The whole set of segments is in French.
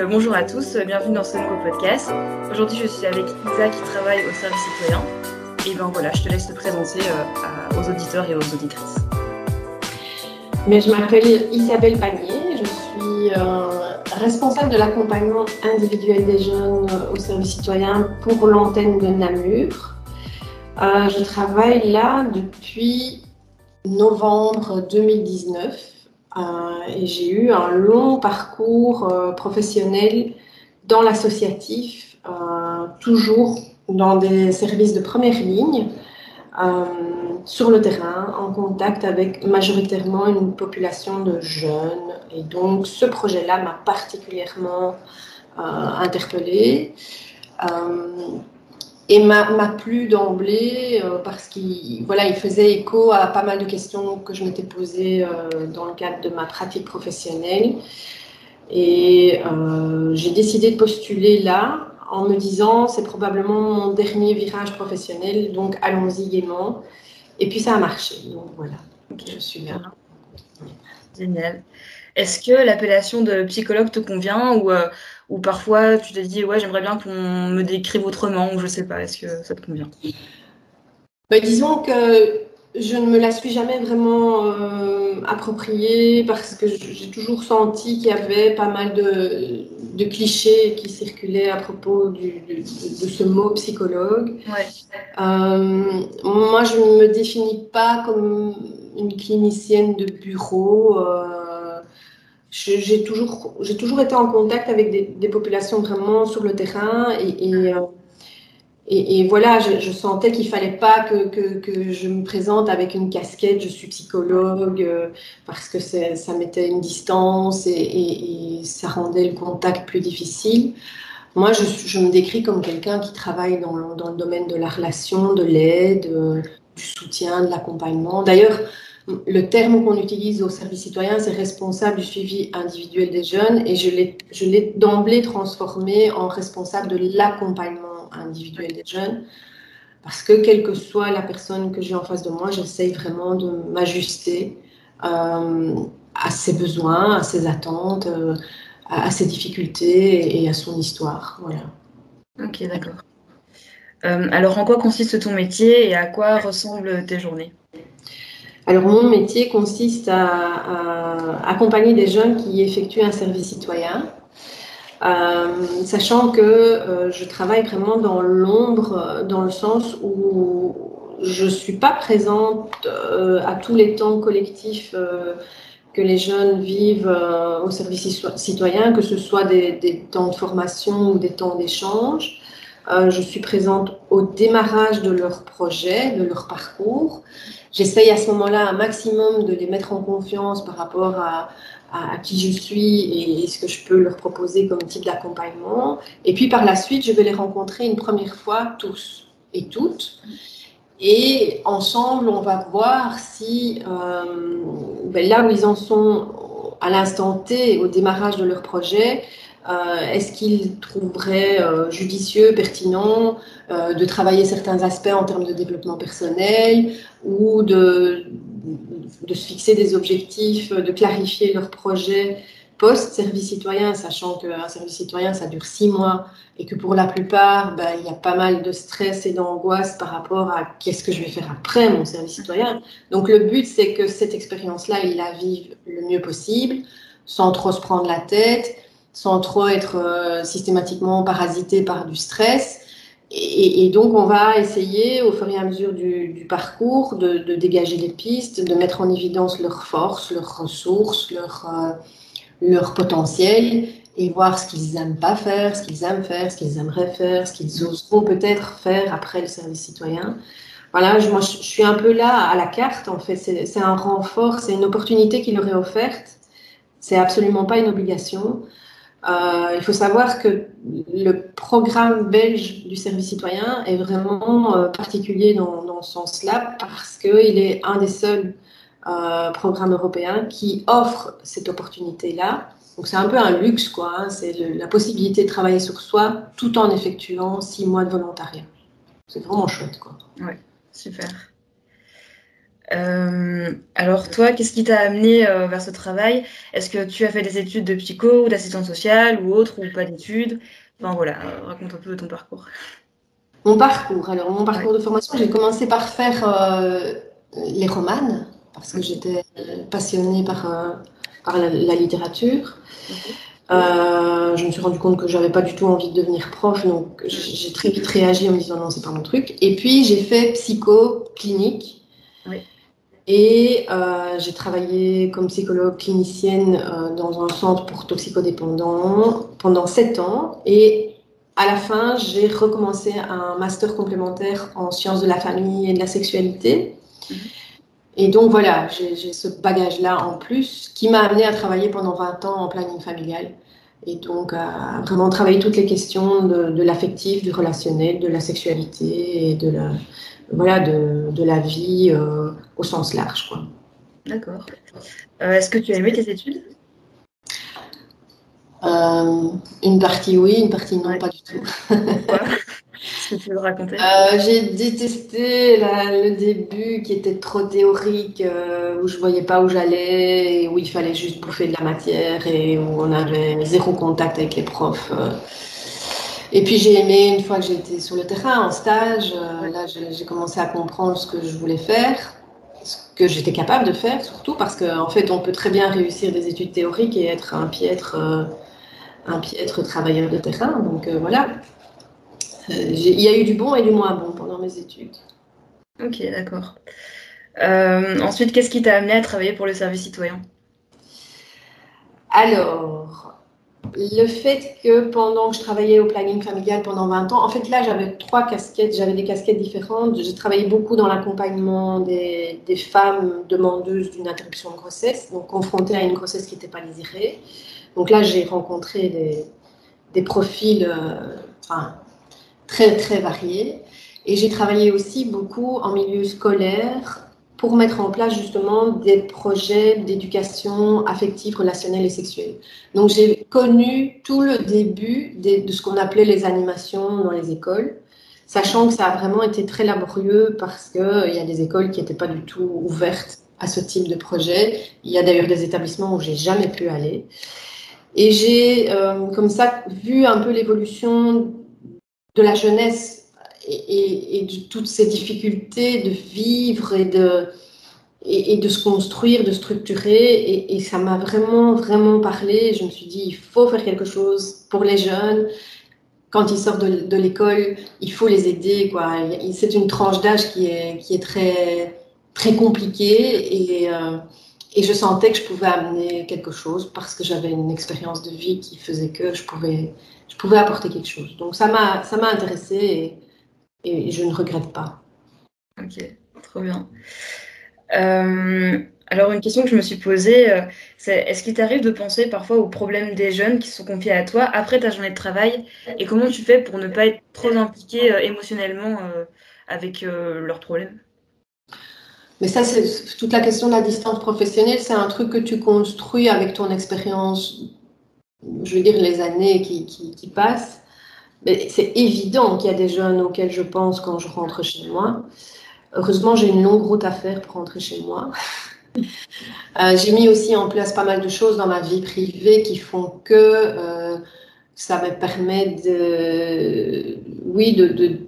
euh, bonjour à tous, bienvenue dans ce nouveau podcast. Aujourd'hui je suis avec Isa qui travaille au service citoyen. Et ben voilà, je te laisse te présenter aux auditeurs et aux auditrices. Mais je m'appelle Isabelle Panier, je suis responsable de l'accompagnement individuel des jeunes au service citoyen pour l'antenne de Namur. je travaille là depuis novembre 2019 euh, et j'ai eu un long parcours euh, professionnel dans l'associatif, euh, toujours dans des services de première ligne, sur le terrain, en contact avec majoritairement une population de jeunes. Et donc ce projet-là m'a particulièrement interpellée et m'a plu d'emblée euh, parce qu'il voilà, il faisait écho à pas mal de questions que je m'étais posées euh, dans le cadre de ma pratique professionnelle. Et euh, j'ai décidé de postuler là en me disant c'est probablement mon dernier virage professionnel, donc allons-y gaiement. Et puis ça a marché, donc voilà, je suis bien. Génial. Est-ce que l'appellation de psychologue te convient ou ou parfois tu te dis ouais j'aimerais bien qu'on me décrive autrement ou je sais pas, est-ce que ça te convient? Bah, Disons que je ne me la suis jamais vraiment euh, appropriée parce que j'ai toujours senti qu'il y avait pas mal de, clichés qui circulaient à propos de, ce mot psychologue. Euh, moi, je ne me définis pas comme une clinicienne de bureau. Euh, j'ai toujours, j'ai toujours été en contact avec des, populations vraiment sur le terrain et, et, euh, voilà, je, sentais qu'il fallait pas que, que, je me présente avec une casquette, je suis psychologue, euh, parce que ça mettait une distance et, ça rendait le contact plus difficile. Moi, je, je me décris comme quelqu'un qui travaille dans, dans, le domaine de la relation, de l'aide, euh, du soutien, de l'accompagnement. D'ailleurs, le terme qu'on utilise au service citoyen, c'est responsable du suivi individuel des jeunes et je l'ai d'emblée transformé en responsable de l'accompagnement individuel des jeunes parce que quelle que soit la personne que j'ai en face de moi, j'essaye vraiment de m'ajuster euh, à ses besoins, à ses attentes, euh, à, ses difficultés et, à son histoire. Voilà. Ok, d'accord. Euh, alors, en quoi consiste ton métier et à quoi ressemblent tes journées? Alors mon métier consiste à, accompagner des jeunes qui effectuent un service citoyen, euh, sachant que euh, je travaille vraiment dans l'ombre, dans le sens où je ne suis pas présente euh, à tous les temps collectifs que les jeunes vivent au service citoyen, que ce soit des, temps de formation ou des temps d'échange. Je suis présente au démarrage de leur projet, de leur parcours. J'essaye à ce moment-là un maximum de les mettre en confiance par rapport à, qui je suis et ce que je peux leur proposer comme type d'accompagnement. Et puis par la suite, je vais les rencontrer une première fois tous et toutes. Et ensemble, on va voir si euh, ben là où ils en sont à l'instant T, au démarrage de leur projet, euh, est-ce qu'ils trouveraient euh, judicieux, pertinent euh, de travailler certains aspects en termes de développement personnel ou de, de se fixer des objectifs, de clarifier leur projet post-service citoyen, sachant qu'un service citoyen, ça dure six mois et que pour la plupart, ben, il y a pas mal de stress et d'angoisse par rapport à qu'est-ce que je vais faire après mon service citoyen. Donc le but, c'est que cette expérience-là, ils la vivent le mieux possible, sans trop se prendre la tête, sans trop être euh, systématiquement parasité par du stress. Et, donc, on va essayer, au fur et à mesure du, parcours, de, de, dégager les pistes, de mettre en évidence leurs forces, leurs ressources, leur, euh, leur potentiel, et voir ce qu'ils n'aiment pas faire, ce qu'ils aiment faire, ce qu'ils aimeraient faire, ce qu'ils oseront peut-être faire après le service citoyen. Voilà, je, moi, je suis un peu là à la carte, en fait. C'est un renfort, c'est une opportunité qui leur est offerte. C'est absolument pas une obligation. Euh, il faut savoir que le programme belge du service citoyen est vraiment euh, particulier dans, ce sens-là parce qu'il est un des seuls euh, programmes européens qui offre cette opportunité-là. Donc c'est un peu un luxe, quoi. Hein. c'est la possibilité de travailler sur soi tout en effectuant six mois de volontariat. C'est vraiment chouette, quoi. Ouais, super. Euh, alors toi, qu'est-ce qui t'a amené vers ce travail? Est-ce que tu as fait des études de psycho ou d'assistante sociale ou autre ou pas d'études? Enfin voilà, raconte un peu ton parcours. Mon parcours. Alors mon parcours de formation, j'ai commencé par faire les romanes parce que j'étais passionnée par, par la, littérature. Euh, je me suis rendu compte que j'avais pas du tout envie de devenir prof, donc j'ai très vite réagi en me disant non, c'est pas mon truc. Et puis j'ai fait psycho clinique. Et euh, j'ai travaillé comme psychologue clinicienne euh, dans un centre pour toxicodépendants pendant sept ans. Et à la fin, j'ai recommencé un master complémentaire en sciences de la famille et de la sexualité. Mhm. Et donc voilà, j'ai ce bagage-là en plus qui m'a amené à travailler pendant 20 ans en planning familial. Et donc à vraiment travailler toutes les questions de, l'affectif, du relationnel, de la sexualité et de la, voilà, de, de la vie euh, au sens large. D'accord. Euh, est-ce que tu as aimé tes études? Euh, Une partie oui, une partie non, pas du tout. Est-ce que tu veux raconter? Euh, J'ai détesté le début qui était trop théorique, euh, où je voyais pas où j'allais, où il fallait juste bouffer de la matière et où on avait zéro contact avec les profs. Euh. Et puis j'ai aimé une fois que j'étais sur le terrain en stage, là j'ai commencé à comprendre ce que je voulais faire, ce que j'étais capable de faire surtout parce qu'en en fait on peut très bien réussir des études théoriques et être un piètre, un piètre travailleur de terrain. Donc voilà, euh, il y a eu du bon et du moins bon pendant mes études. Ok, d'accord. Euh, ensuite, qu'est-ce qui t'a amené à travailler pour le service citoyen? Alors, le fait que pendant que je travaillais au planning familial pendant 20 ans, en fait là j'avais trois casquettes, j'avais des casquettes différentes. J'ai travaillé beaucoup dans l'accompagnement des, femmes demandeuses d'une interruption de grossesse, donc confrontées à une grossesse qui n'était pas désirée. Donc là j'ai rencontré des, profils, euh, très, très variés. Et j'ai travaillé aussi beaucoup en milieu scolaire pour mettre en place justement des projets d'éducation affective, relationnelle et sexuelle. Donc j'ai connu tout le début de, ce qu'on appelait les animations dans les écoles, sachant que ça a vraiment été très laborieux parce qu'il y a des écoles qui n'étaient pas du tout ouvertes à ce type de projet. Il y a d'ailleurs des établissements où j'ai jamais pu aller. Et j'ai euh, comme ça vu un peu l'évolution de la jeunesse et, de toutes ces difficultés de vivre et de, et, de se construire, de structurer. Et, ça m'a vraiment, vraiment parlé. Je me suis dit, il faut faire quelque chose pour les jeunes. Quand ils sortent de, l'école, il faut les aider. C'est une tranche d'âge qui est, qui est très, très compliquée. Et, euh, et je sentais que je pouvais amener quelque chose parce que j'avais une expérience de vie qui faisait que je pouvais, je pouvais apporter quelque chose. Donc ça m'a, ça m'a intéressé et, et, je ne regrette pas. Ok, trop bien. Euh, alors une question que je me suis posée, euh, c'est est-ce qu'il t'arrive de penser parfois aux problèmes des jeunes qui sont confiés à toi après ta journée de travail et comment tu fais pour ne pas être trop impliqué euh, émotionnellement avec leurs problèmes? Mais ça, c'est toute la question de la distance professionnelle. C'est un truc que tu construis avec ton expérience, je veux dire, les années qui, qui, passent. C'est évident qu'il y a des jeunes auxquels je pense quand je rentre chez moi. Heureusement, j'ai une longue route à faire pour rentrer chez moi. Euh, j'ai mis aussi en place pas mal de choses dans ma vie privée qui font que euh, ça me permet de, oui, de,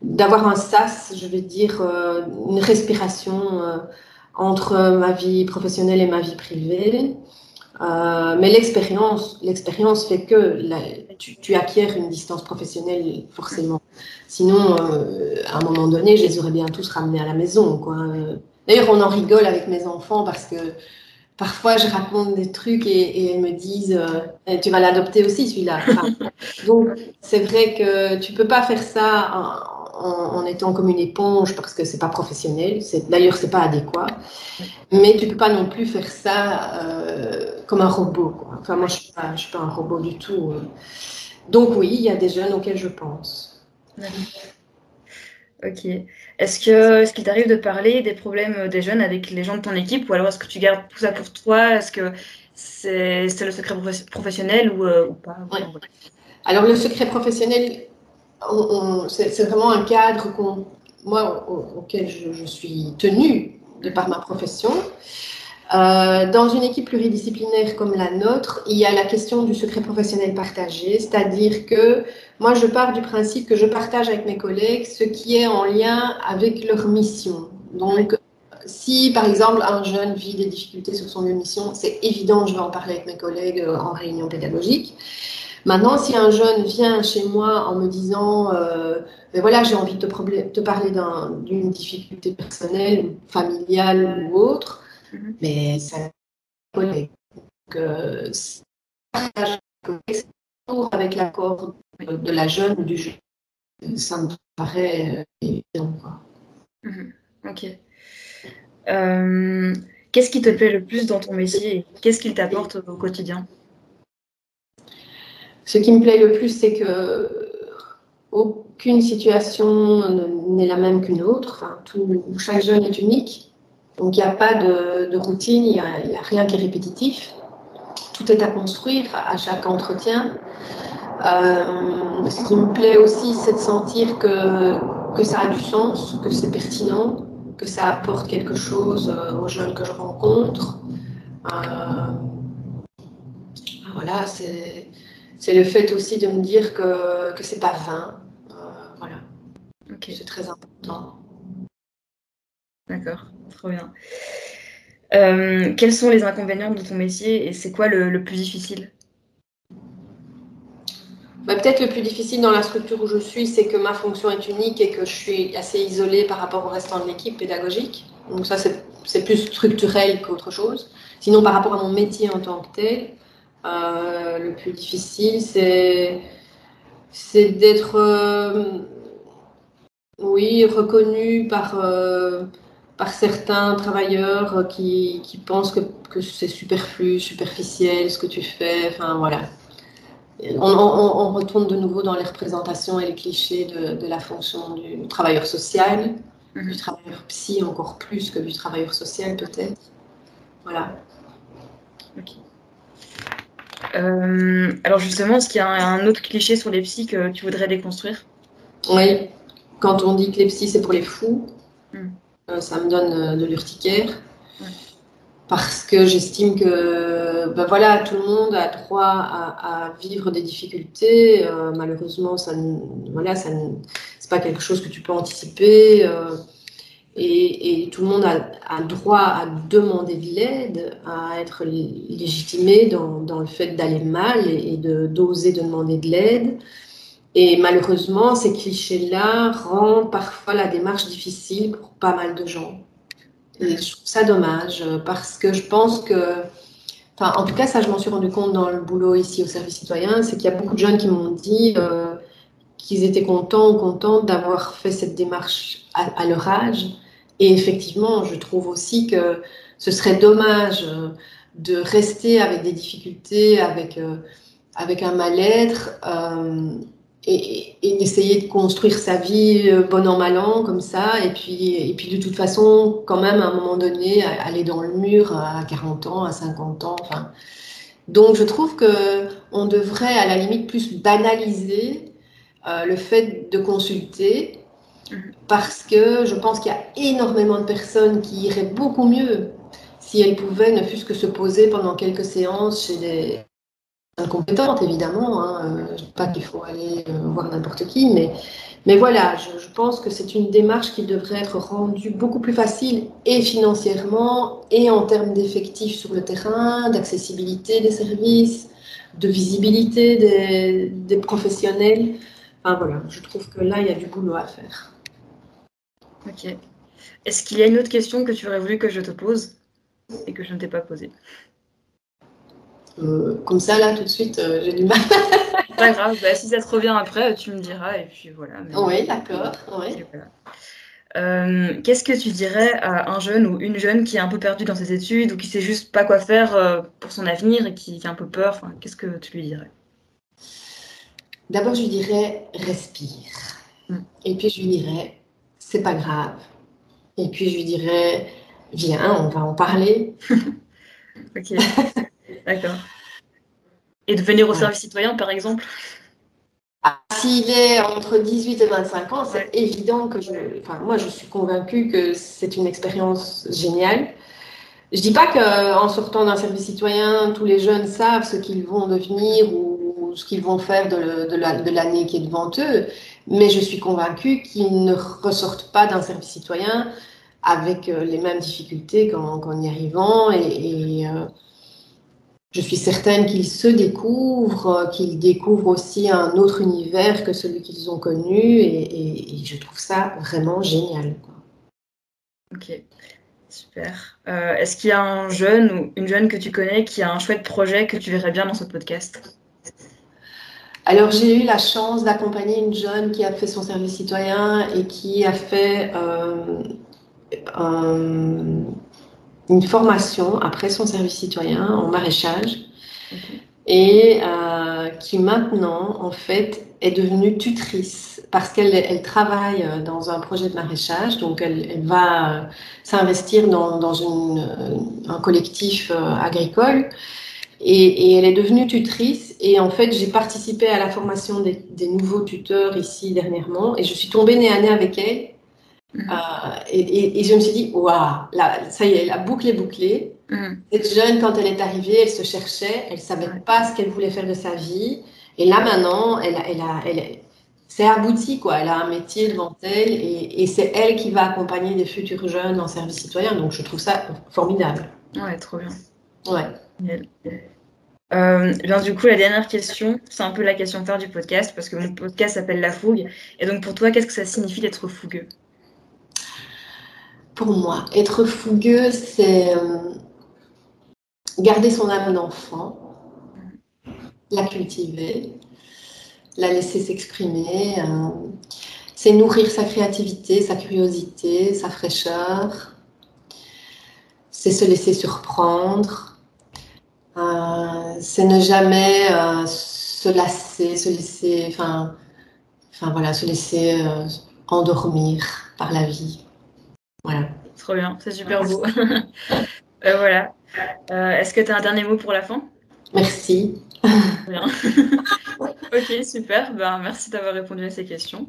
d'avoir un sas, je vais dire, euh, une respiration entre ma vie professionnelle et ma vie privée. Euh, mais l'expérience, l'expérience fait que tu, tu, acquiers une distance professionnelle forcément. Sinon, à un moment donné, je les aurais bien tous ramenés à la maison. D'ailleurs, on en rigole avec mes enfants parce que parfois je raconte des trucs et, elles me disent eh, tu vas l'adopter aussi celui-là. donc c'est vrai que tu peux pas faire ça en, étant comme une éponge parce que c'est pas professionnel. D'ailleurs, c'est pas adéquat. Mais tu peux pas non plus faire ça euh, comme un robot. Enfin, moi, je suis pas, je suis pas un robot du tout. Euh. Donc oui, il y a des jeunes auxquels je pense. Ok. Est-ce que est-ce qu'il t'arrive de parler des problèmes des jeunes avec les gens de ton équipe? Ou alors est-ce que tu gardes tout ça pour toi? Est-ce que c'est le secret professionnel ou, euh, pas? Alors le secret professionnel, c'est vraiment un cadre moi, auquel je, suis tenue. de par ma profession. Euh, dans une équipe pluridisciplinaire comme la nôtre, il y a la question du secret professionnel partagé, c'est-à-dire que moi, je pars du principe que je partage avec mes collègues ce qui est en lien avec leur mission. Donc, si par exemple un jeune vit des difficultés sur son mission, c'est évident, je vais en parler avec mes collègues euh, en réunion pédagogique. Maintenant, si un jeune vient chez moi en me disant, euh, ben voilà, j'ai envie de te, te parler d'une difficulté personnelle, familiale ou autre, Mhm. Mais ça collègue. Donc, avec l'accord de la jeune ou du jeune, ça me paraît euh, évident. Mhm. Ok. Euh, qu'est-ce qui te plaît le plus dans ton métier et qu'est-ce qu'il t'apporte au quotidien? Ce qui me plaît le plus, c'est que aucune situation n'est la même qu'une autre. Enfin, tout, chaque jeune est unique. Donc il n'y a pas de, routine, il n'y a, rien qui est répétitif. Tout est à construire à chaque entretien. Euh, ce qui me plaît aussi, c'est de sentir que, que ça a du sens, que c'est pertinent, que ça apporte quelque chose euh, aux jeunes que je rencontre. Euh, voilà, c'est le fait aussi de me dire que, que c'est pas vain. voilà. C'est très important. D'accord, trop bien. Euh, quels sont les inconvénients de ton métier et c'est quoi le, plus difficile? Bah, Peut-être le plus difficile dans la structure où je suis, c'est que ma fonction est unique et que je suis assez isolée par rapport au restant de l'équipe pédagogique. Donc ça, c'est plus structurel qu'autre chose. Sinon, par rapport à mon métier en tant que tel, euh, le plus difficile, c'est d'être, euh, oui, reconnu par par certains travailleurs qui, qui pensent que, que c'est superflu, superficiel ce que tu fais. Enfin, voilà. On, on, retourne de nouveau dans les représentations et les clichés de, de la fonction du travailleur social, mhm. du travailleur psy encore plus que du travailleur social peut-être. Voilà. Ok. Euh, alors justement, est-ce qu'il y a un autre cliché sur les psys que tu voudrais déconstruire? Oui, quand on dit que les psys c'est pour les fous, hmm. Euh, ça me donne euh, de l'urticaire. Parce que j'estime que ben voilà, tout le monde a droit à, vivre des difficultés. Euh, malheureusement, ça voilà, ça c'est pas quelque chose que tu peux anticiper. Et, tout le monde a, droit à demander de l'aide, à être légitimé dans, le fait d'aller mal et, et de d'oser de demander de l'aide. Et malheureusement, ces clichés-là rendent parfois la démarche difficile pour pas mal de gens. Et je trouve ça dommage parce que je pense que, en tout cas, ça, je m'en suis rendu compte dans le boulot ici au service citoyen, c'est qu'il y a beaucoup de jeunes qui m'ont dit euh, qu'ils étaient contents ou contentes d'avoir fait cette démarche à, leur âge. Et effectivement, je trouve aussi que ce serait dommage de rester avec des difficultés, avec, euh, avec un mal-être. Euh, et, d'essayer de construire sa vie euh, bon an mal an comme ça et puis et puis de toute façon quand même à un moment donné aller dans le mur à 40 ans à 50 ans donc je trouve que on devrait à la limite plus banaliser euh, le fait de consulter. Parce que je pense qu'il y a énormément de personnes qui iraient beaucoup mieux si elles pouvaient ne fût-ce que se poser pendant quelques séances chez des compétente, évidemment. Hein. Euh, je ne dis pas qu'il faut aller euh, voir n'importe qui, mais, mais voilà, je, pense que c'est une démarche qui devrait être rendue beaucoup plus facile et financièrement et en termes d'effectifs sur le terrain, d'accessibilité des services, de visibilité des professionnels. Enfin voilà, je trouve que là, il y a du boulot à faire. Ok. Est-ce qu'il y a une autre question que tu aurais voulu que je te pose et que je ne t'ai pas posée? Euh, comme ça, là, tout de suite, euh, j'ai du mal. pas grave, bah, si ça te revient après, tu me diras, et puis voilà. oui, d'accord. Euh, qu'est-ce que tu dirais à un jeune ou une jeune qui est un peu perdu dans ses études ou qui sait juste pas quoi faire pour son avenir et qui, a un peu peur? Enfin, Qu'est-ce que tu lui dirais? D'abord, je lui dirais respire. Hmm. Et puis, je lui dirais c'est pas grave. Et puis, je lui dirais viens, on va en parler. ok. D'accord. Et de venir au service citoyen, par exemple? Ah, s'il est entre 18 et 25 ans, c'est évident que je. Enfin, moi, je suis convaincue que c'est une expérience géniale. Je dis pas qu'en sortant d'un service citoyen, tous les jeunes savent ce qu'ils vont devenir ou, ce qu'ils vont faire de, de l'année qui est devant eux, mais je suis convaincue qu'ils ne ressortent pas d'un service citoyen avec euh, les mêmes difficultés qu'en y arrivant et, euh, je suis certaine qu'ils se découvrent, euh, qu'ils découvrent aussi un autre univers que celui qu'ils ont connu et, je trouve ça vraiment génial. Ok, super. Est-ce qu'il y a un jeune ou une jeune que tu connais qui a un chouette projet que tu verrais bien dans ce podcast? Alors j'ai eu la chance d'accompagner une jeune qui a fait son service citoyen et qui a fait une formation après son service citoyen en maraîchage et euh, qui maintenant, en fait, est devenue tutrice parce qu'elle elle travaille dans un projet de maraîchage, donc elle, va s'investir dans, dans une, un collectif euh, agricole. Et, et, elle est devenue tutrice. Et en fait, j'ai participé à la formation des, des, nouveaux tuteurs ici dernièrement. Et je suis tombée nez à nez avec elle. Mm. Euh, et, je me suis dit, waouh, ça y est, la boucle est bouclée. Mm. Cette jeune, quand elle est arrivée, elle se cherchait, elle savait pas ce qu'elle voulait faire de sa vie. Et là, maintenant, elle, elle a, elle, c'est abouti, quoi. Elle a un métier devant elle et, c'est elle qui va accompagner des futurs jeunes en service citoyen. Donc, je trouve ça formidable. Ouais, trop bien. Ouais. Euh, bien, du coup, la dernière question, c'est un peu la question phare du podcast parce que mon podcast s'appelle La Fougue. Et donc, pour toi, qu'est-ce que ça signifie d'être fougueux? Pour moi. Être fougueux, c'est euh, garder son âme d'enfant, la cultiver, la laisser s'exprimer. Euh, c'est nourrir sa créativité, sa curiosité, sa fraîcheur. C'est se laisser surprendre. Euh, c'est ne jamais se lasser, se laisser, enfin, enfin voilà, se laisser endormir par la vie. Voilà. Trop bien, c'est super beau. Euh, voilà. Euh, est-ce que tu as un dernier mot pour la fin? Merci. Bien. ok, super. Ben, merci d'avoir répondu à ces questions.